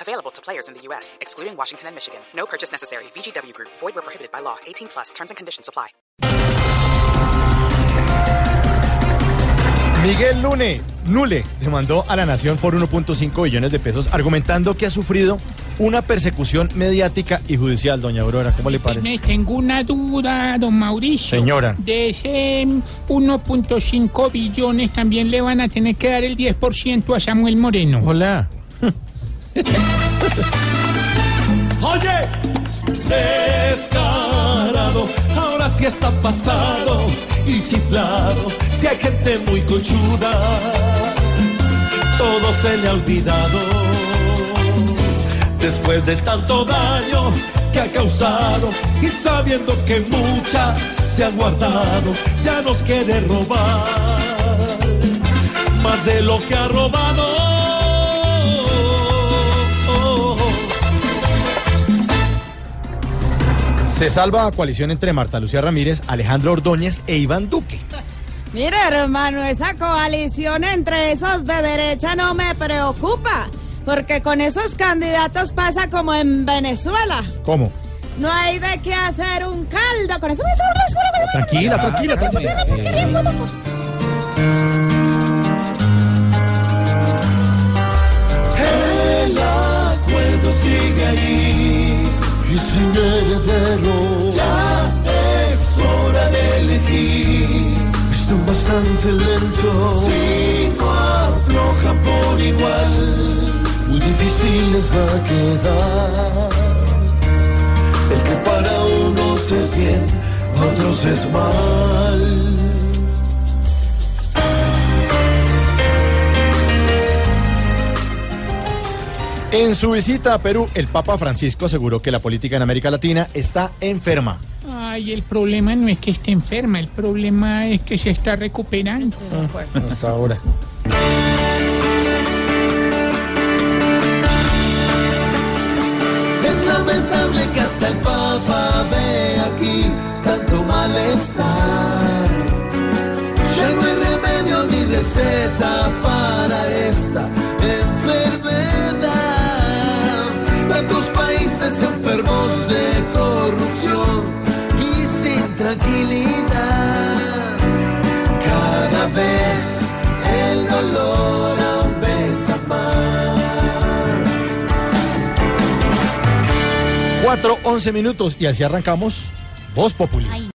Available to players in the U.S., excluding Washington and Michigan. No purchase necessary. VGW Group. Void where prohibited by law. 18 plus. Terms and conditions apply. Miguel Lune, Nule, demandó a la Nación por 1.5 billones de pesos, argumentando que ha sufrido una persecución mediática y judicial, doña Aurora. ¿Cómo le parece? Me tengo una duda, don Mauricio. Señora. De ese 1.5 billones también le van a tener que dar el 10% a Samuel Moreno. Hola. Oye, descarado, ahora sí está pasado y chiflado. Si hay gente muy conchuda, todo se le ha olvidado. Después de tanto daño que ha causado y sabiendo que mucha se ha guardado, ya nos quiere robar más de lo que ha robado. Se salva a coalición entre Marta Lucía Ramírez, Alejandro Ordóñez e Iván Duque. Mire, hermano, esa coalición entre esos de derecha no me preocupa, porque con esos candidatos pasa como en Venezuela. ¿Cómo? No hay de qué hacer un caldo. Con eso me Tranquila, tranquila, tranquila. El sin heredero ya es hora de elegir. Están bastante lento, si no afloja por igual, muy difícil les va a quedar. El que para unos es bien, otros es mal. En su visita a Perú, el Papa Francisco aseguró que la política en América Latina está enferma. Ay, el problema no es que esté enferma, el problema es que se está recuperando. Hasta ahora. Es lamentable que hasta el Papa ve aquí tanto malestar. Ya no hay remedio ni receta para 4, 11 minutos y así arrancamos Voz Populi.